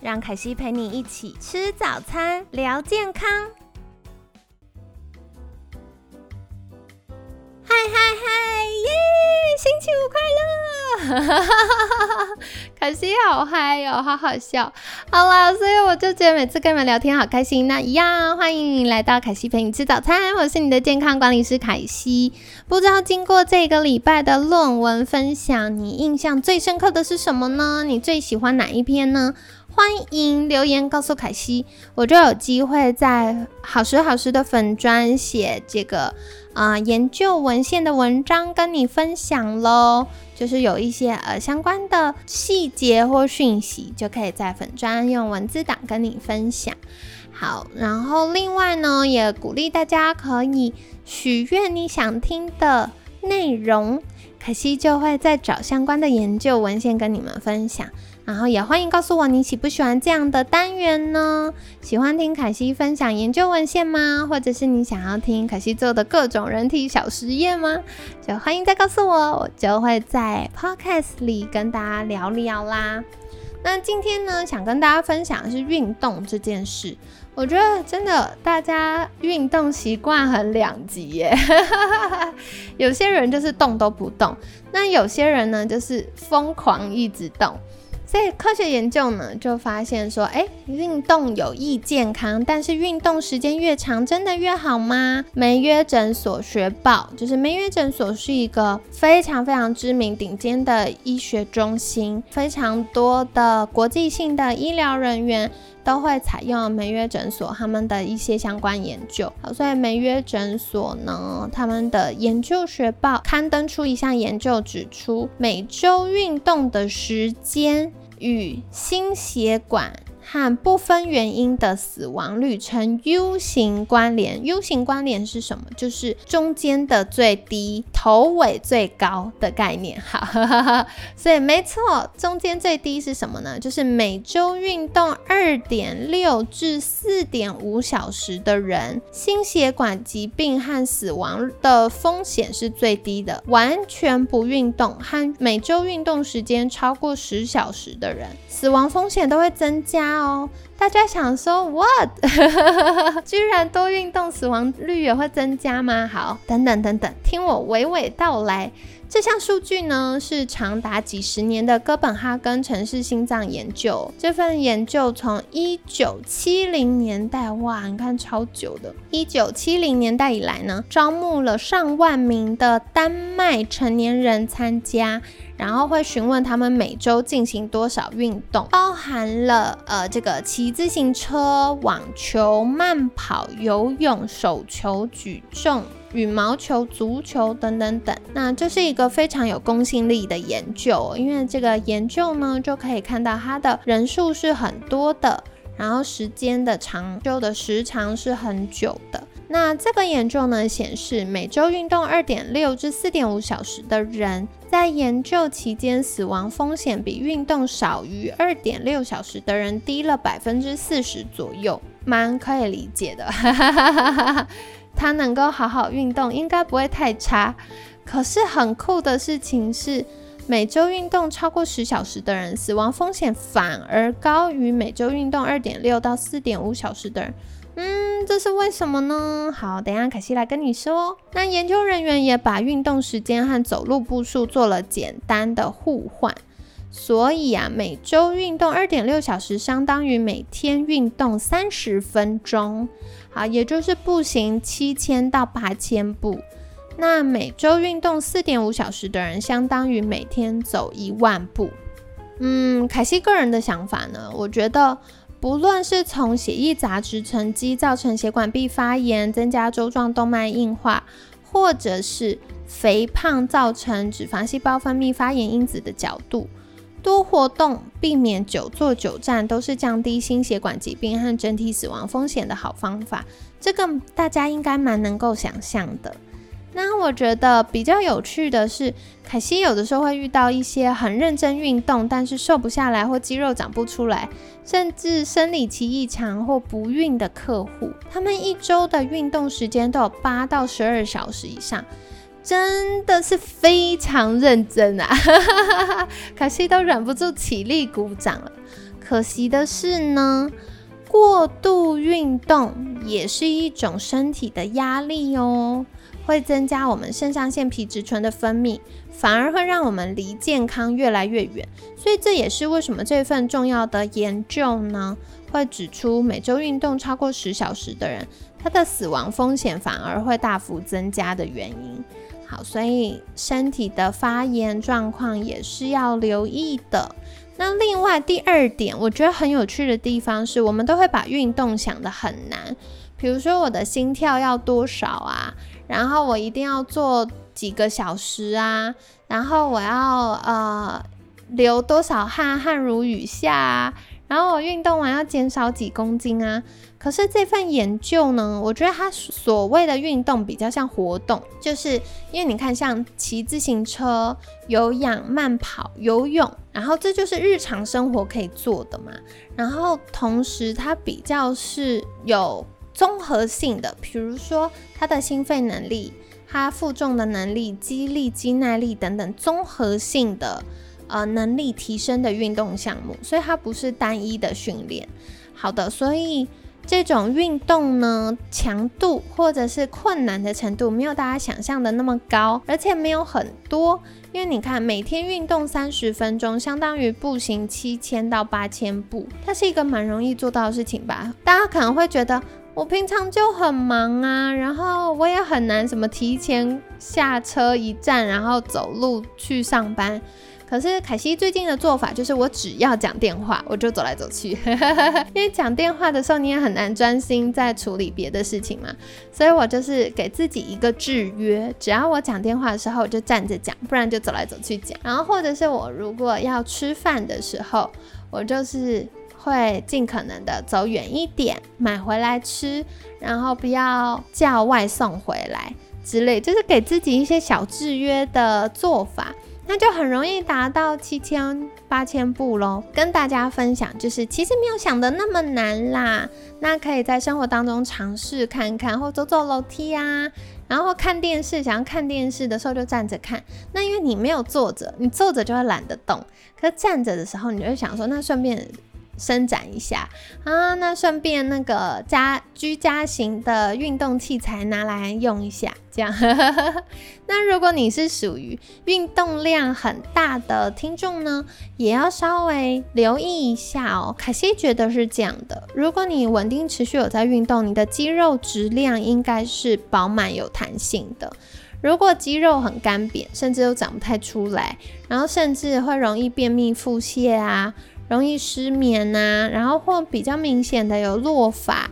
让凯西陪你一起吃早餐，聊健康。嗨嗨嗨，耶！星期五快乐！凯西好嗨哟，好好笑。好啦，所以我就觉得每次跟你们聊天好开心。那一样，欢迎你来到凯西陪你吃早餐，我是你的健康管理师凯西。不知道经过这个礼拜的论文分享，你印象最深刻的是什么呢？你最喜欢哪一篇呢？欢迎留言告诉凯西，我就有机会在好时好时的粉专写这个啊研究文献的文章跟你分享喽。就是有一些呃相关的细节或讯息，就可以在粉专用文字档跟你分享。好，然后另外呢，也鼓励大家可以许愿你想听的内容，凯西就会再找相关的研究文献跟你们分享。然后也欢迎告诉我你喜不喜欢这样的单元呢？喜欢听凯西分享研究文献吗？或者是你想要听凯西做的各种人体小实验吗？就欢迎再告诉我，我就会在 podcast 里跟大家聊聊啦。那今天呢，想跟大家分享的是运动这件事。我觉得真的大家运动习惯很两极耶，有些人就是动都不动，那有些人呢就是疯狂一直动。所以科学研究呢，就发现说，哎，运动有益健康，但是运动时间越长，真的越好吗？梅约诊所学报，就是梅约诊所是一个非常非常知名、顶尖的医学中心，非常多的国际性的医疗人员都会采用梅约诊所他们的一些相关研究。好，所以梅约诊所呢，他们的研究学报刊登出一项研究，指出每周运动的时间。与心血管。和不分原因的死亡率呈 U 型关联。U 型关联是什么？就是中间的最低，头尾最高的概念。好，所以没错，中间最低是什么呢？就是每周运动二点六至四点五小时的人，心血管疾病和死亡的风险是最低的。完全不运动和每周运动时间超过十小时的人，死亡风险都会增加。哦，大家想说 what？居然多运动，死亡率也会增加吗？好，等等等等，听我娓娓道来。这项数据呢，是长达几十年的哥本哈根城市心脏研究。这份研究从一九七零年代，哇，你看超久的。一九七零年代以来呢，招募了上万名的丹麦成年人参加。然后会询问他们每周进行多少运动，包含了呃这个骑自行车、网球、慢跑、游泳、手球、举重、羽毛球、足球等等等。那这是一个非常有公信力的研究，因为这个研究呢就可以看到它的人数是很多的，然后时间的长就的时长是很久的。那这个研究呢显示，每周运动二点六至四点五小时的人，在研究期间死亡风险比运动少于二点六小时的人低了百分之四十左右，蛮可以理解的。他能够好好运动，应该不会太差。可是很酷的事情是，每周运动超过十小时的人，死亡风险反而高于每周运动二点六到四点五小时的人。嗯，这是为什么呢？好，等下凯西来跟你说。那研究人员也把运动时间和走路步数做了简单的互换，所以啊，每周运动二点六小时，相当于每天运动三十分钟。好，也就是步行七千到八千步。那每周运动四点五小时的人，相当于每天走一万步。嗯，凯西个人的想法呢，我觉得。不论是从血液杂质沉积造成血管壁发炎、增加周状动脉硬化，或者是肥胖造成脂肪细胞分泌发炎因子的角度，多活动，避免久坐久站，都是降低心血管疾病和整体死亡风险的好方法。这个大家应该蛮能够想象的。那我觉得比较有趣的是，凯西有的时候会遇到一些很认真运动，但是瘦不下来或肌肉长不出来，甚至生理期异常或不孕的客户，他们一周的运动时间都有八到十二小时以上，真的是非常认真啊！凯西都忍不住起立鼓掌了。可惜的是呢，过度运动也是一种身体的压力哦。会增加我们肾上腺皮质醇的分泌，反而会让我们离健康越来越远。所以这也是为什么这份重要的研究呢，会指出每周运动超过十小时的人，他的死亡风险反而会大幅增加的原因。好，所以身体的发炎状况也是要留意的。那另外第二点，我觉得很有趣的地方是，我们都会把运动想得很难，比如说我的心跳要多少啊？然后我一定要做几个小时啊，然后我要呃流多少汗，汗如雨下啊，然后我运动完要减少几公斤啊。可是这份研究呢，我觉得它所谓的运动比较像活动，就是因为你看像骑自行车、有氧、慢跑、游泳，然后这就是日常生活可以做的嘛。然后同时它比较是有。综合性的，比如说他的心肺能力、他负重的能力、肌力、肌耐力等等，综合性的呃能力提升的运动项目，所以它不是单一的训练。好的，所以这种运动呢，强度或者是困难的程度没有大家想象的那么高，而且没有很多，因为你看每天运动三十分钟，相当于步行七千到八千步，它是一个蛮容易做到的事情吧？大家可能会觉得。我平常就很忙啊，然后我也很难什么提前下车一站，然后走路去上班。可是凯西最近的做法就是，我只要讲电话，我就走来走去，因为讲电话的时候你也很难专心在处理别的事情嘛。所以我就是给自己一个制约，只要我讲电话的时候，我就站着讲，不然就走来走去讲。然后或者是我如果要吃饭的时候，我就是。会尽可能的走远一点，买回来吃，然后不要叫外送回来之类，就是给自己一些小制约的做法，那就很容易达到七千八千步喽。跟大家分享，就是其实没有想的那么难啦。那可以在生活当中尝试看看，或走走楼梯啊，然后看电视，想要看电视的时候就站着看。那因为你没有坐着，你坐着就会懒得动，可站着的时候，你就会想说，那顺便。伸展一下啊，那顺便那个家居家型的运动器材拿来用一下，这样。那如果你是属于运动量很大的听众呢，也要稍微留意一下哦。凯西觉得是这样的，如果你稳定持续有在运动，你的肌肉质量应该是饱满有弹性的。如果肌肉很干瘪，甚至都长不太出来，然后甚至会容易便秘腹泻啊。容易失眠呐，然后或比较明显的有落发，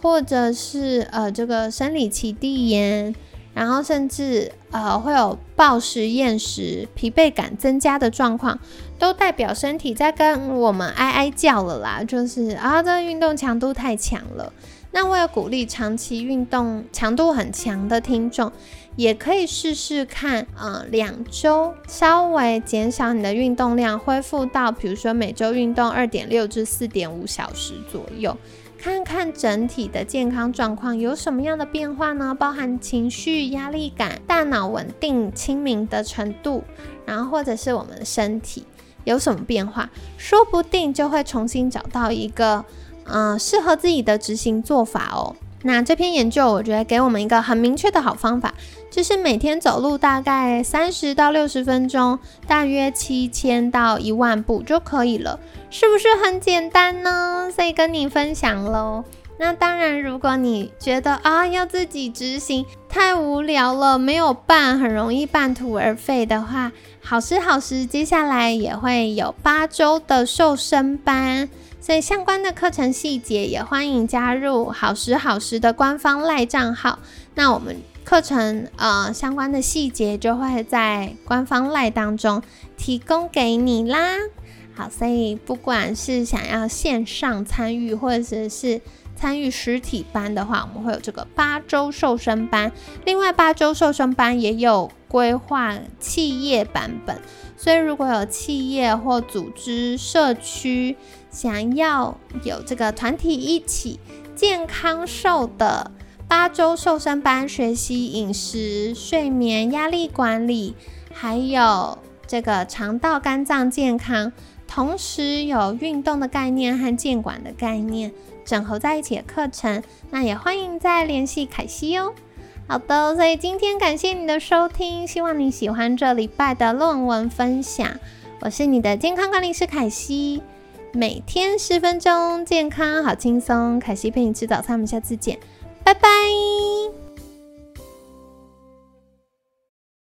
或者是呃这个生理期递延，然后甚至呃会有暴食厌食、疲惫感增加的状况，都代表身体在跟我们哀哀叫了啦，就是啊这个运动强度太强了。那为了鼓励长期运动强度很强的听众。也可以试试看，嗯，两周稍微减少你的运动量，恢复到比如说每周运动二点六至四点五小时左右，看看整体的健康状况有什么样的变化呢？包含情绪、压力感、大脑稳定、清明的程度，然后或者是我们的身体有什么变化，说不定就会重新找到一个，嗯，适合自己的执行做法哦。那这篇研究，我觉得给我们一个很明确的好方法，就是每天走路大概三十到六十分钟，大约七千到一万步就可以了，是不是很简单呢？所以跟你分享喽。那当然，如果你觉得啊要自己执行太无聊了，没有办，很容易半途而废的话，好时好时接下来也会有八周的瘦身班。所以相关的课程细节也欢迎加入好时好时的官方赖账号。那我们课程呃相关的细节就会在官方赖当中提供给你啦。好，所以不管是想要线上参与，或者是参与实体班的话，我们会有这个八周瘦身班。另外，八周瘦身班也有规划企业版本，所以如果有企业或组织、社区想要有这个团体一起健康瘦的八周瘦身班，学习饮食、睡眠、压力管理，还有这个肠道、肝脏健康。同时有运动的概念和健管的概念整合在一起的课程，那也欢迎再联系凯西哦。好的，所以今天感谢你的收听，希望你喜欢这礼拜的论文分享。我是你的健康管理师凯西，每天十分钟，健康好轻松。凯西陪你吃早餐，我们下次见，拜拜。